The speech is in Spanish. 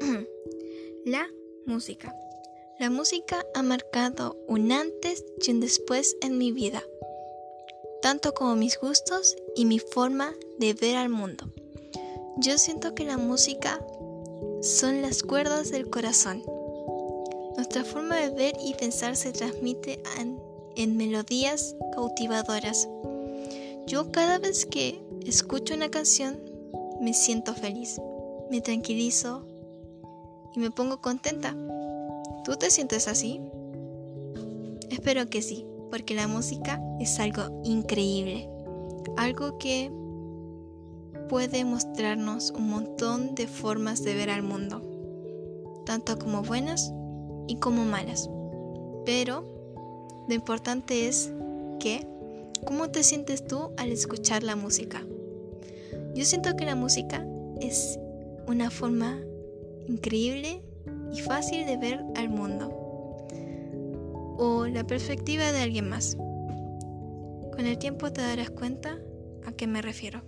música. La música ha marcado un antes y un después en mi vida, tanto como mis gustos y mi forma de ver al mundo. Yo siento que la música son las cuerdas del corazón. Nuestra forma de ver y pensar se transmite en, melodías cautivadoras. Yo cada vez que escucho una canción me siento feliz, me tranquilizo y me pongo contenta. ¿Tú te sientes así? Espero que sí, porque la música es algo increíble, algo que puede mostrarnos un montón de formas de ver al mundo, tanto como buenas y como malas. Pero lo importante es que, ¿cómo te sientes tú al escuchar la música? Yo siento que la música es una forma increíble y fácil de ver al mundo o la perspectiva de alguien más. Con el tiempo te darás cuenta a qué me refiero.